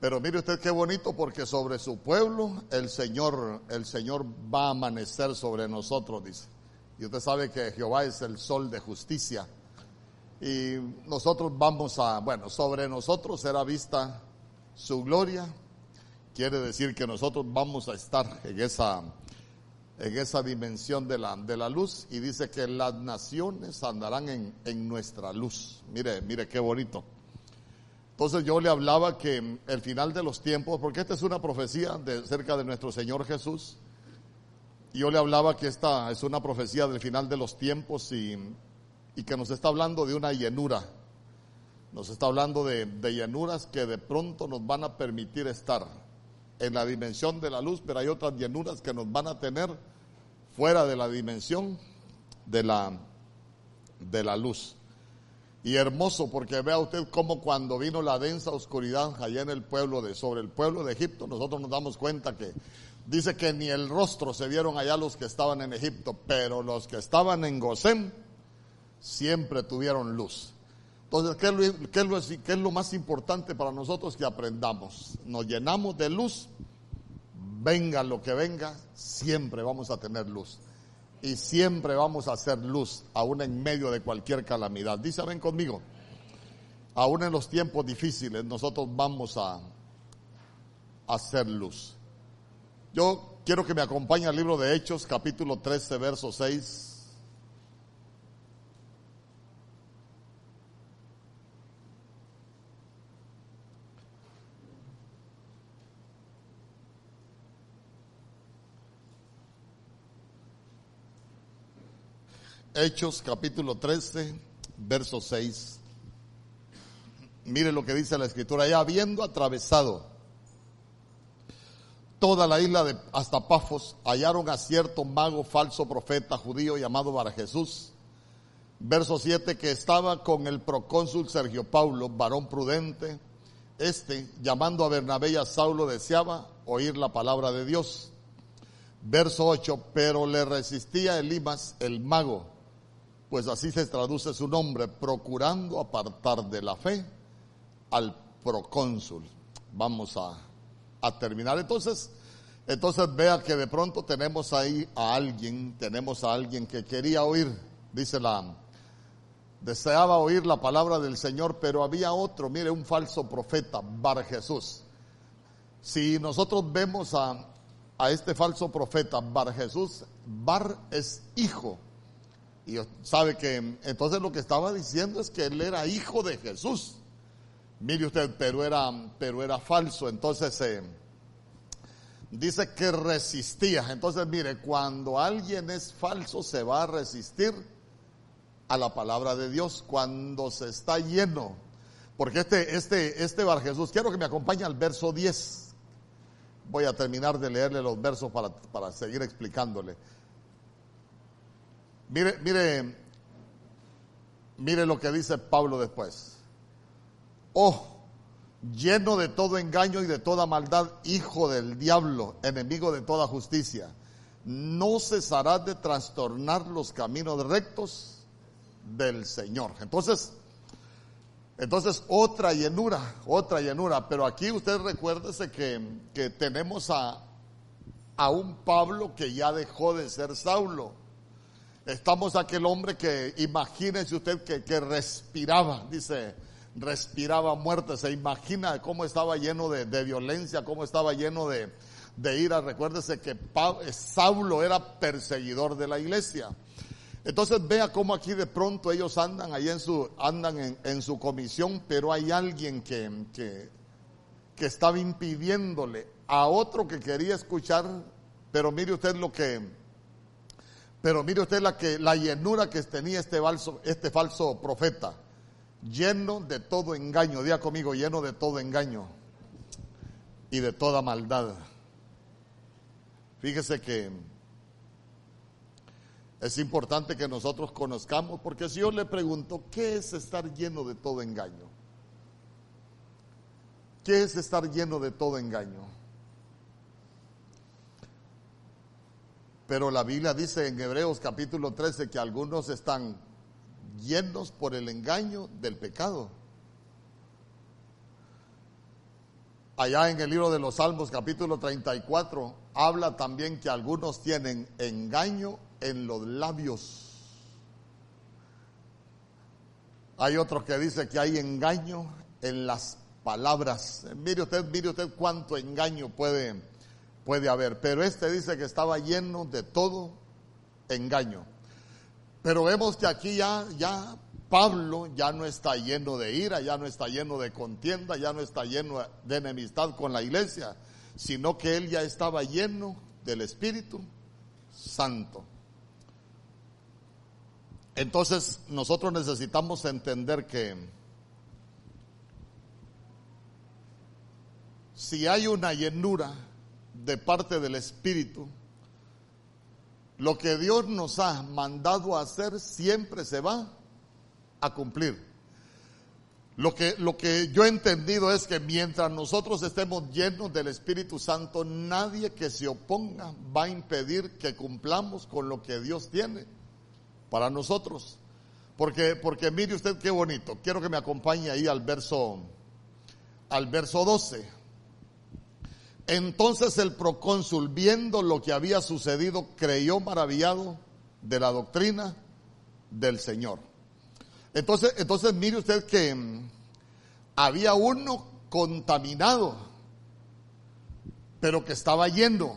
Pero mire usted qué bonito porque sobre su pueblo el Señor, el Señor va a amanecer sobre nosotros, dice. Y usted sabe que Jehová es el sol de justicia. Y nosotros vamos a, bueno, sobre nosotros será vista su gloria. Quiere decir que nosotros vamos a estar en esa, en esa dimensión de la, de la luz. Y dice que las naciones andarán en, en nuestra luz. Mire, mire qué bonito. Entonces yo le hablaba que el final de los tiempos, porque esta es una profecía de, cerca de nuestro Señor Jesús, yo le hablaba que esta es una profecía del final de los tiempos y, y que nos está hablando de una llenura, nos está hablando de, de llenuras que de pronto nos van a permitir estar en la dimensión de la luz, pero hay otras llenuras que nos van a tener fuera de la dimensión de la, de la luz. Y hermoso porque vea usted cómo cuando vino la densa oscuridad allá en el pueblo de, sobre el pueblo de Egipto, nosotros nos damos cuenta que dice que ni el rostro se vieron allá los que estaban en Egipto, pero los que estaban en Gosén siempre tuvieron luz. Entonces, ¿qué es, lo, qué, es lo, ¿qué es lo más importante para nosotros que aprendamos? Nos llenamos de luz, venga lo que venga, siempre vamos a tener luz y siempre vamos a hacer luz, aún en medio de cualquier calamidad. Dice, ven conmigo, aún en los tiempos difíciles nosotros vamos a hacer luz. Yo quiero que me acompañe al libro de Hechos, capítulo 13, verso 6. Hechos capítulo 13, verso 6. Mire lo que dice la escritura. Ya habiendo atravesado toda la isla de hasta Pafos, hallaron a cierto mago falso profeta judío llamado Bar Jesús. Verso 7, que estaba con el procónsul Sergio Paulo, varón prudente. Este, llamando a Bernabé y a Saulo, deseaba oír la palabra de Dios. Verso 8, pero le resistía Elimas, el mago, pues así se traduce su nombre, procurando apartar de la fe al procónsul. Vamos a, terminar. Entonces, entonces vea que de pronto tenemos ahí a alguien, tenemos a alguien que quería oír, dice la, deseaba oír la palabra del Señor, pero había otro, mire, un falso profeta, Bar Jesús. Si nosotros vemos a, a este falso profeta, Bar Jesús, Bar es hijo y sabe que entonces lo que estaba diciendo es que él era hijo de Jesús. Mire usted, pero era, pero era falso. Entonces eh, dice que resistía. Entonces mire, cuando alguien es falso se va a resistir a la palabra de Dios cuando se está lleno. Porque este, este, este Bar Jesús, quiero que me acompañe al verso 10. Voy a terminar de leerle los versos para, para seguir explicándole. Mire, mire, mire lo que dice Pablo después. Oh, lleno de todo engaño y de toda maldad, hijo del diablo, enemigo de toda justicia, no cesarás de trastornar los caminos rectos del Señor. Entonces, entonces otra llenura, otra llenura, pero aquí usted recuérdese que, que tenemos a, a un Pablo que ya dejó de ser Saulo Estamos aquel hombre que, imagínese usted que, que respiraba, dice, respiraba muerte, se imagina cómo estaba lleno de, de violencia, cómo estaba lleno de, de ira. Recuérdese que Saulo era perseguidor de la iglesia. Entonces vea cómo aquí de pronto ellos andan ahí en su, andan en, en su comisión, pero hay alguien que, que, que estaba impidiéndole a otro que quería escuchar, pero mire usted lo que, pero mire usted la, que, la llenura que tenía este falso, este falso profeta, lleno de todo engaño, diga conmigo, lleno de todo engaño y de toda maldad. Fíjese que es importante que nosotros conozcamos, porque si yo le pregunto, ¿qué es estar lleno de todo engaño? ¿Qué es estar lleno de todo engaño? Pero la Biblia dice en Hebreos capítulo 13 que algunos están llenos por el engaño del pecado. allá en el libro de los Salmos capítulo 34, habla también que algunos tienen engaño en los labios. Hay otros que dice que hay engaño en las palabras. Mire usted, mire usted cuánto engaño puede, puede haber. Pero este dice que estaba lleno de todo engaño. Pero vemos que aquí ya, ya Pablo ya no está lleno de ira, ya no está lleno de contienda, ya no está lleno de enemistad con la iglesia, sino que él ya estaba lleno del Espíritu Santo. Entonces nosotros necesitamos entender que si hay una llenura de parte del Espíritu, lo que Dios nos ha mandado hacer siempre se va a cumplir. Lo que, lo que yo he entendido es que mientras nosotros estemos llenos del Espíritu Santo, nadie que se oponga va a impedir que cumplamos con lo que Dios tiene para nosotros. Porque, porque mire usted qué bonito. Quiero que me acompañe ahí al verso, al verso 12. Entonces el procónsul, viendo lo que había sucedido, creyó maravillado de la doctrina del Señor. Entonces, entonces mire usted que mm, había uno contaminado, pero que estaba lleno.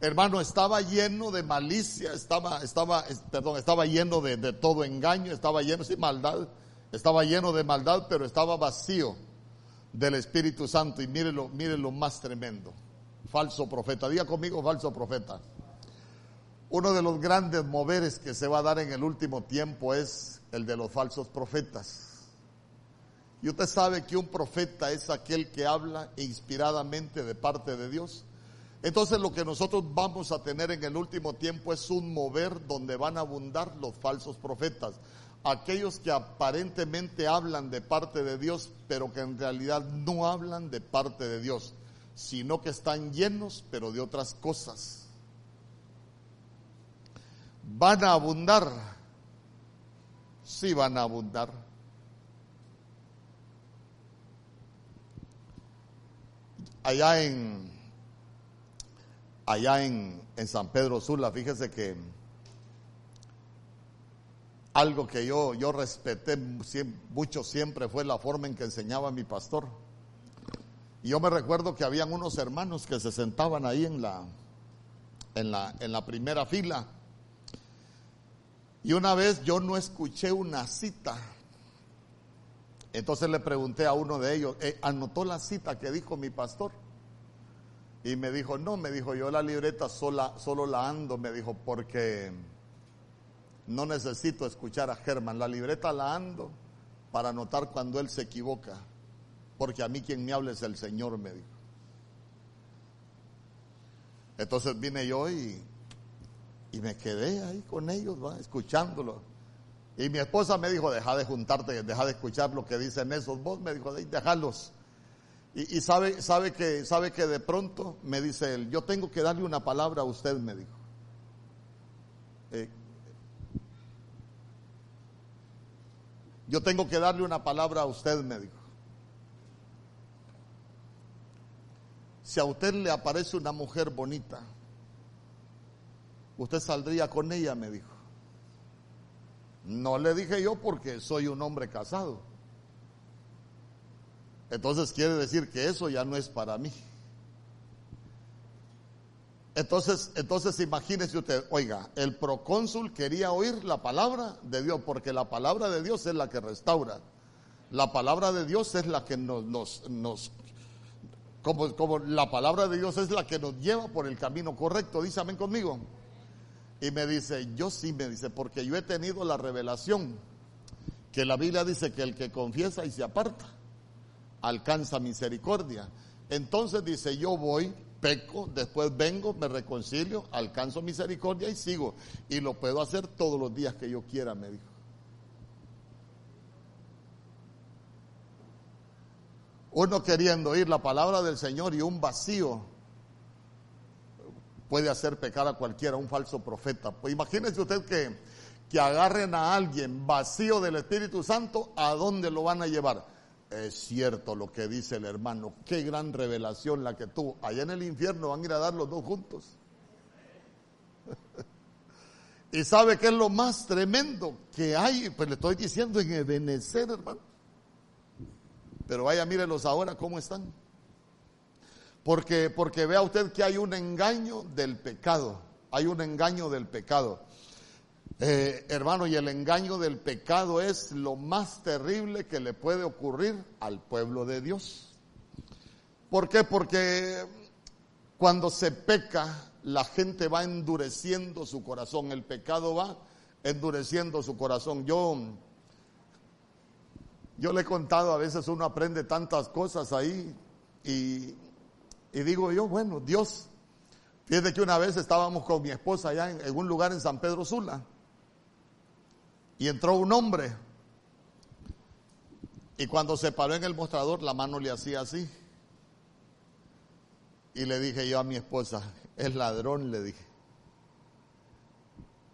Hermano, estaba lleno de malicia, estaba, estaba, perdón, estaba lleno de, de todo engaño, estaba lleno de maldad, estaba lleno de maldad, pero estaba vacío del Espíritu Santo. Y mírelo, mírelo más tremendo. Falso profeta. Diga conmigo, falso profeta. Uno de los grandes moveres que se va a dar en el último tiempo es el de los falsos profetas. Y usted sabe que un profeta es aquel que habla inspiradamente de parte de Dios. Entonces lo que nosotros vamos a tener en el último tiempo es un mover donde van a abundar los falsos profetas aquellos que aparentemente hablan de parte de Dios, pero que en realidad no hablan de parte de Dios, sino que están llenos, pero de otras cosas. ¿Van a abundar? Sí van a abundar. Allá en, allá en, en San Pedro Sula, fíjese que algo que yo, yo respeté mucho siempre fue la forma en que enseñaba mi pastor. Y yo me recuerdo que habían unos hermanos que se sentaban ahí en la, en la, en la primera fila. Y una vez yo no escuché una cita. Entonces le pregunté a uno de ellos, eh, ¿anotó la cita que dijo mi pastor? Y me dijo, no, me dijo, yo la libreta sola, solo la ando, me dijo, porque no necesito escuchar a Germán, la libreta la ando para anotar cuando él se equivoca, porque a mí quien me habla es el Señor, me dijo. Entonces vine yo y, y me quedé ahí con ellos, ¿va? escuchándolo. Y mi esposa me dijo, deja de juntarte, deja de escuchar lo que dicen esos, vos me dijo, déjalos. Y, y, sabe, sabe, que, sabe que de pronto me dice él, yo tengo que darle una palabra a usted, me dijo. Eh, Yo tengo que darle una palabra a usted, me dijo. Si a usted le aparece una mujer bonita, usted saldría con ella, me dijo. No le dije yo porque soy un hombre casado. Entonces quiere decir que eso ya no es para mí. Entonces, entonces imagínese usted, oiga, el procónsul quería oír la palabra de Dios, porque la palabra de Dios es la que restaura. La palabra de Dios es la que nos, nos, nos como, como la palabra de Dios es la que nos lleva por el camino correcto. Dice amén conmigo. Y me dice, yo sí me dice, porque yo he tenido la revelación que la Biblia dice que el que confiesa y se aparta alcanza misericordia. Entonces dice, yo voy peco, después vengo, me reconcilio, alcanzo misericordia y sigo. Y lo puedo hacer todos los días que yo quiera, me dijo. Uno queriendo oír la palabra del Señor y un vacío puede hacer pecar a cualquiera, un falso profeta. Pues imagínese usted que, que agarren a alguien vacío del Espíritu Santo, ¿a dónde lo van a llevar? Es cierto lo que dice el hermano. Qué gran revelación la que tuvo. Allá en el infierno van a ir a dar los dos juntos. y sabe que es lo más tremendo que hay. Pues le estoy diciendo en Ebenezer, hermano. Pero vaya, mírelos ahora cómo están. Porque, porque vea usted que hay un engaño del pecado. Hay un engaño del pecado. Eh, hermano, y el engaño del pecado es lo más terrible que le puede ocurrir al pueblo de Dios. ¿Por qué? Porque cuando se peca, la gente va endureciendo su corazón, el pecado va endureciendo su corazón. Yo, yo le he contado, a veces uno aprende tantas cosas ahí y, digo yo, bueno, Dios, fíjate que una vez estábamos con mi esposa allá en, en un lugar en San Pedro Sula y entró un hombre. Y cuando se paró en el mostrador, la mano le hacía así. Y le dije yo a mi esposa, es ladrón, le dije.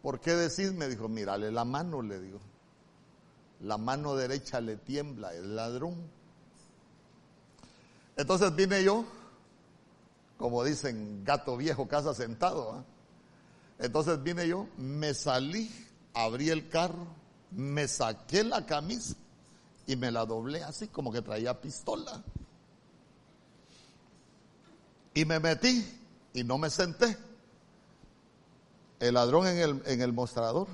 ¿Por qué decís? Me dijo, mírale la mano, le digo. La mano derecha le tiembla, es ladrón. Entonces vine yo, como dicen, gato viejo, casa sentado. ¿ah? Entonces vine yo, me salí abrí el carro, me saqué la camisa y me la doblé así como que traía pistola. Y me metí y no me senté. El ladrón en el, en el mostrador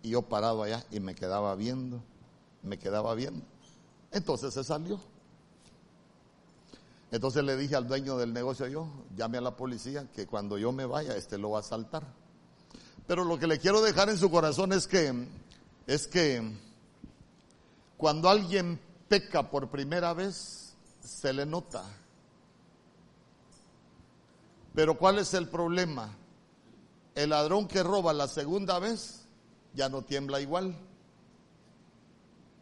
y yo parado allá y me quedaba viendo, me quedaba viendo. Entonces se salió. Entonces le dije al dueño del negocio yo, llame a la policía que cuando yo me vaya, este lo va a saltar. Pero lo que le quiero dejar en su corazón es que, es que cuando alguien peca por primera vez, se le nota. Pero ¿cuál es el problema? El ladrón que roba la segunda vez ya no tiembla igual.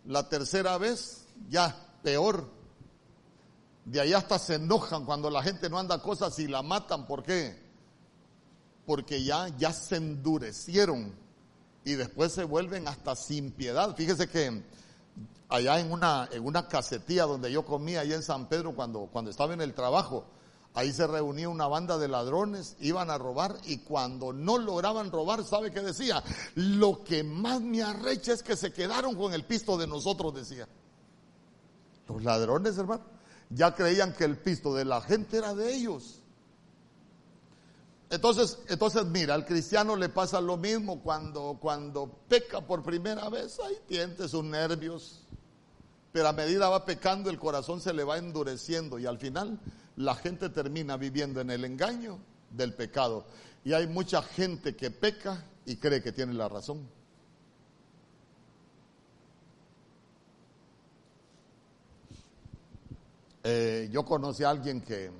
La tercera vez ya peor. De ahí hasta se enojan cuando la gente no anda cosas y la matan. ¿Por qué? Porque ya, ya se endurecieron y después se vuelven hasta sin piedad. Fíjese que allá en una, en una casetía donde yo comía, allá en San Pedro, cuando, cuando estaba en el trabajo, ahí se reunía una banda de ladrones, iban a robar y cuando no lograban robar, ¿sabe qué decía? Lo que más me arrecha es que se quedaron con el pisto de nosotros, decía. Los ladrones, hermano, ya creían que el pisto de la gente era de ellos. Entonces, entonces mira, al cristiano le pasa lo mismo cuando, cuando peca por primera vez, ahí tiente sus nervios, pero a medida va pecando el corazón se le va endureciendo y al final la gente termina viviendo en el engaño del pecado. Y hay mucha gente que peca y cree que tiene la razón. Eh, yo conocí a alguien que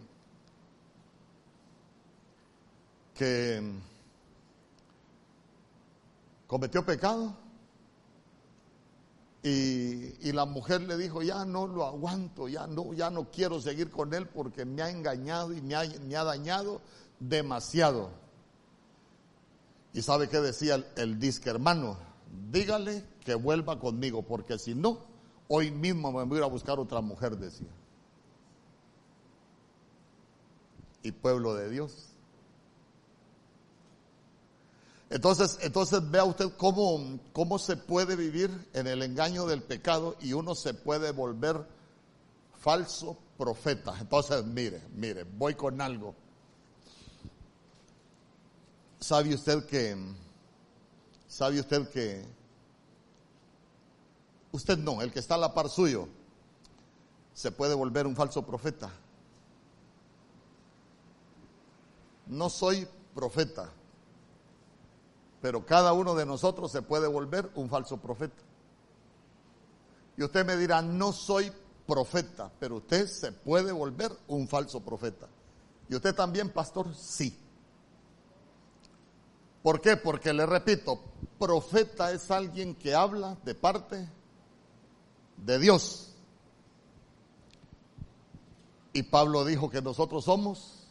que cometió pecado y, la mujer le dijo, ya no lo aguanto, ya no, ya no quiero seguir con él porque me ha engañado y me ha, me ha dañado demasiado. Y sabe qué decía el, el disque hermano, dígale que vuelva conmigo porque si no, hoy mismo me voy a buscar otra mujer, decía. Y pueblo de Dios, entonces, entonces vea usted cómo, cómo se puede vivir en el engaño del pecado y uno se puede volver falso profeta. Entonces, mire, mire, voy con algo. ¿Sabe usted que, sabe usted que, usted no, el que está a la par suyo, se puede volver un falso profeta? No soy profeta pero cada uno de nosotros se puede volver un falso profeta. Y usted me dirá, no soy profeta, pero usted se puede volver un falso profeta. Y usted también, pastor, sí. ¿Por qué? Porque le repito, profeta es alguien que habla de parte de Dios. Y Pablo dijo que nosotros somos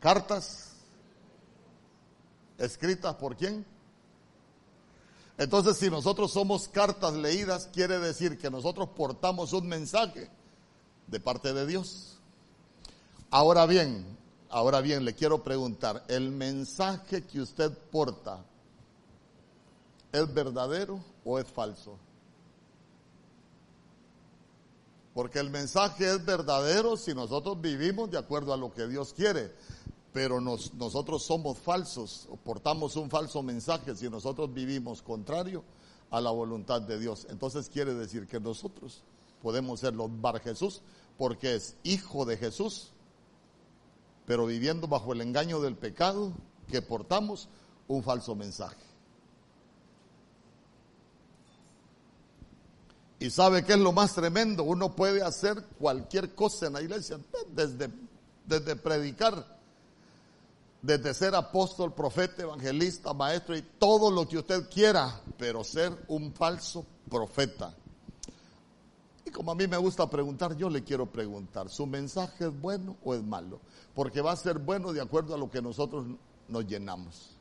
cartas ¿Escritas por quién? Entonces, si nosotros somos cartas leídas, quiere decir que nosotros portamos un mensaje de parte de Dios. Ahora bien, ahora bien, le quiero preguntar, ¿el mensaje que usted porta es verdadero o es falso? Porque el mensaje es verdadero si nosotros vivimos de acuerdo a lo que Dios quiere pero nosotros somos falsos, portamos un falso mensaje si nosotros vivimos contrario a la voluntad de Dios. Entonces quiere decir que nosotros podemos ser los Bar Jesús porque es hijo de Jesús, pero viviendo bajo el engaño del pecado que portamos un falso mensaje. Y sabe que es lo más tremendo, uno puede hacer cualquier cosa en la iglesia, desde, desde predicar desde ser apóstol, profeta, evangelista, maestro y todo lo que usted quiera, pero ser un falso profeta. Y como a mí me gusta preguntar, yo le quiero preguntar, ¿su mensaje es bueno o es malo? Porque va a ser bueno de acuerdo a lo que nosotros nos llenamos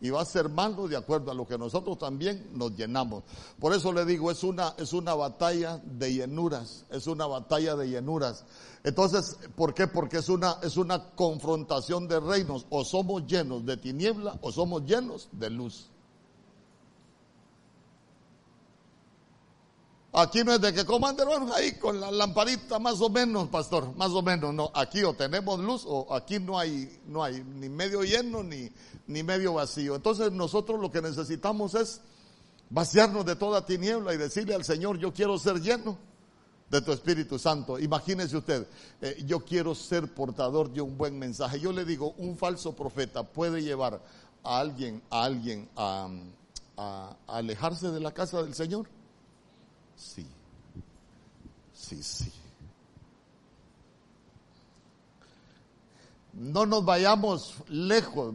y va a ser malo de acuerdo a lo que nosotros también nos llenamos. Por eso le digo, es una, es una batalla de llenuras, es una batalla de llenuras. Entonces, ¿por qué? Porque es una, es una confrontación de reinos, o somos llenos de tiniebla o somos llenos de luz. Aquí no es de que coman hermanos ahí con la lamparita más o menos, pastor, más o menos, no, aquí o tenemos luz o aquí no hay, no hay ni medio lleno ni, ni medio vacío. Entonces nosotros lo que necesitamos es vaciarnos de toda tiniebla y decirle al Señor, yo quiero ser lleno de tu Espíritu Santo. Imagínese usted, eh, yo quiero ser portador de un buen mensaje. Yo le digo, un falso profeta puede llevar a alguien, a alguien a alejarse de la casa del Señor. Sí, sí, sí. No nos vayamos lejos,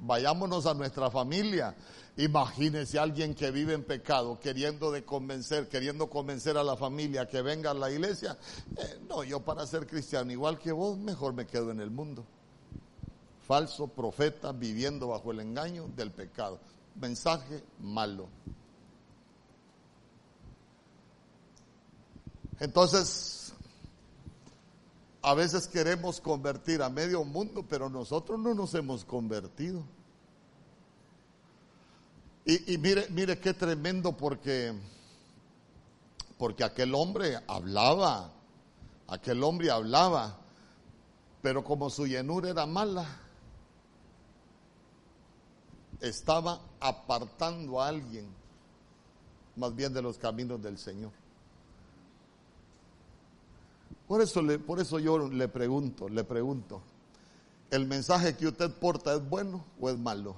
vayámonos a nuestra familia. Imagínese alguien que vive en pecado, queriendo de convencer, queriendo convencer a la familia que venga a la iglesia. Eh, no, yo para ser cristiano, igual que vos, mejor me quedo en el mundo. Falso profeta viviendo bajo el engaño del pecado. Mensaje malo. Entonces, a veces queremos convertir a medio mundo, pero nosotros no nos hemos convertido. Y, mire, mire qué tremendo porque, porque aquel hombre hablaba, aquel hombre hablaba, pero como su llenura era mala, estaba apartando a alguien más bien de los caminos del Señor. Por eso, por eso yo le pregunto, le pregunto, ¿el mensaje que usted porta es bueno o es malo?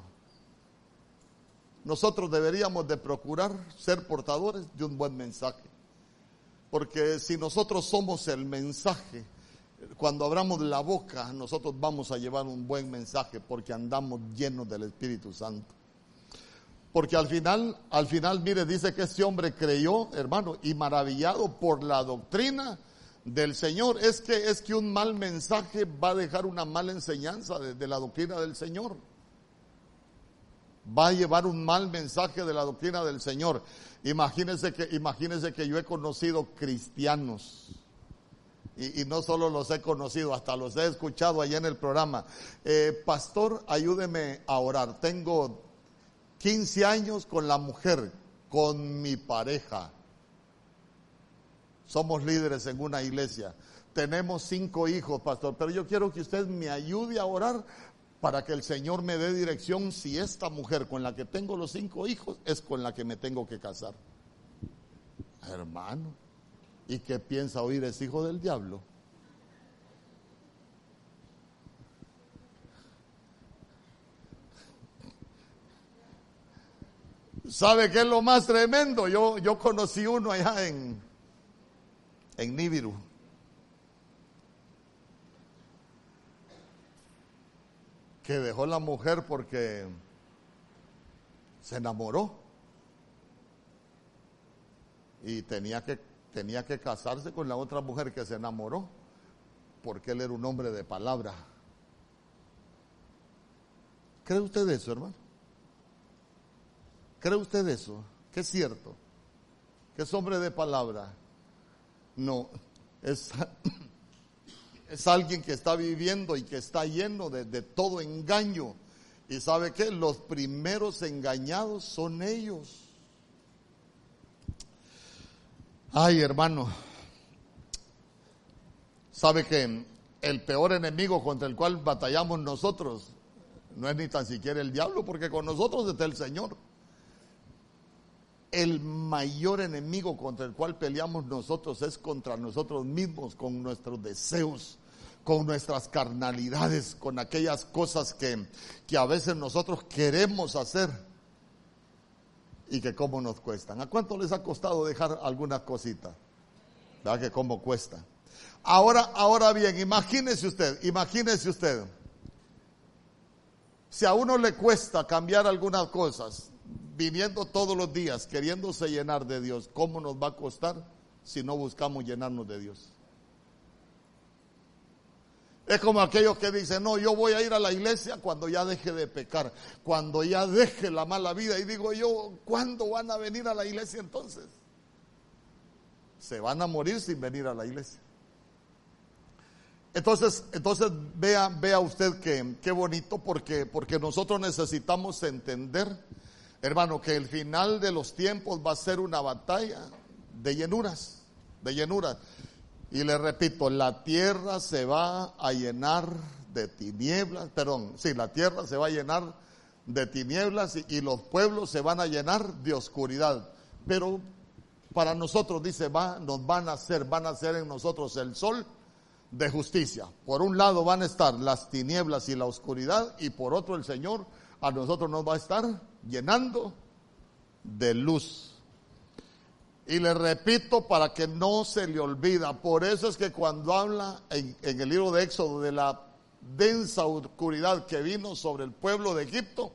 Nosotros deberíamos de procurar ser portadores de un buen mensaje. Porque si nosotros somos el mensaje, cuando abramos la boca, nosotros vamos a llevar un buen mensaje porque andamos llenos del Espíritu Santo. Porque al final, al final, mire, dice que este hombre creyó, hermano, y maravillado por la doctrina del Señor. Es que, es que un mal mensaje va a dejar una mala enseñanza de, la doctrina del Señor. Va a llevar un mal mensaje de la doctrina del Señor. Imagínense que, imagínense que yo he conocido cristianos. Y, no solo los he conocido, hasta los he escuchado allá en el programa. Eh, pastor, ayúdeme a orar. Tengo 15 años con la mujer, con mi pareja somos líderes en una iglesia. Tenemos cinco hijos, pastor, pero yo quiero que usted me ayude a orar para que el Señor me dé dirección si esta mujer con la que tengo los cinco hijos es con la que me tengo que casar. Hermano, ¿y qué piensa oír ese hijo del diablo? ¿Sabe qué es lo más tremendo? Yo, yo conocí uno allá en, en Nibiru. Que dejó la mujer porque se enamoró. Y tenía que, tenía que casarse con la otra mujer que se enamoró. Porque él era un hombre de palabra. ¿Cree usted eso, hermano? ¿Cree usted eso? ¿Qué es cierto? ¿Que es hombre de palabra? No, es, es alguien que está viviendo y que está lleno de, de todo engaño. Y sabe que los primeros engañados son ellos. Ay, hermano, sabe que el peor enemigo contra el cual batallamos nosotros no es ni tan siquiera el diablo, porque con nosotros está el Señor. El mayor enemigo contra el cual peleamos nosotros es contra nosotros mismos, con nuestros deseos, con nuestras carnalidades, con aquellas cosas que, que a veces nosotros queremos hacer y que cómo nos cuestan. ¿A cuánto les ha costado dejar alguna cosita? ¿Verdad que cómo cuesta? Ahora, ahora bien, imagínese usted, imagínese usted si a uno le cuesta cambiar algunas cosas, viviendo todos los días, queriéndose llenar de Dios, ¿cómo nos va a costar si no buscamos llenarnos de Dios? Es como aquellos que dicen, no, yo voy a ir a la iglesia cuando ya deje de pecar, cuando ya deje la mala vida. Y digo yo, ¿cuándo van a venir a la iglesia entonces? Se van a morir sin venir a la iglesia. Entonces, entonces vea, vea usted que qué bonito porque, porque nosotros necesitamos entender, hermano, que el final de los tiempos va a ser una batalla de llenuras, de llenuras. Y le repito, la tierra se va a llenar de tinieblas, perdón, sí, la tierra se va a llenar de tinieblas y, los pueblos se van a llenar de oscuridad. Pero para nosotros, dice, va, nos van a hacer, van a hacer en nosotros el sol de justicia. Por un lado van a estar las tinieblas y la oscuridad y por otro el Señor a nosotros nos va a estar llenando de luz. Y le repito para que no se le olvida, por eso es que cuando habla en, en el libro de Éxodo de la densa oscuridad que vino sobre el pueblo de Egipto,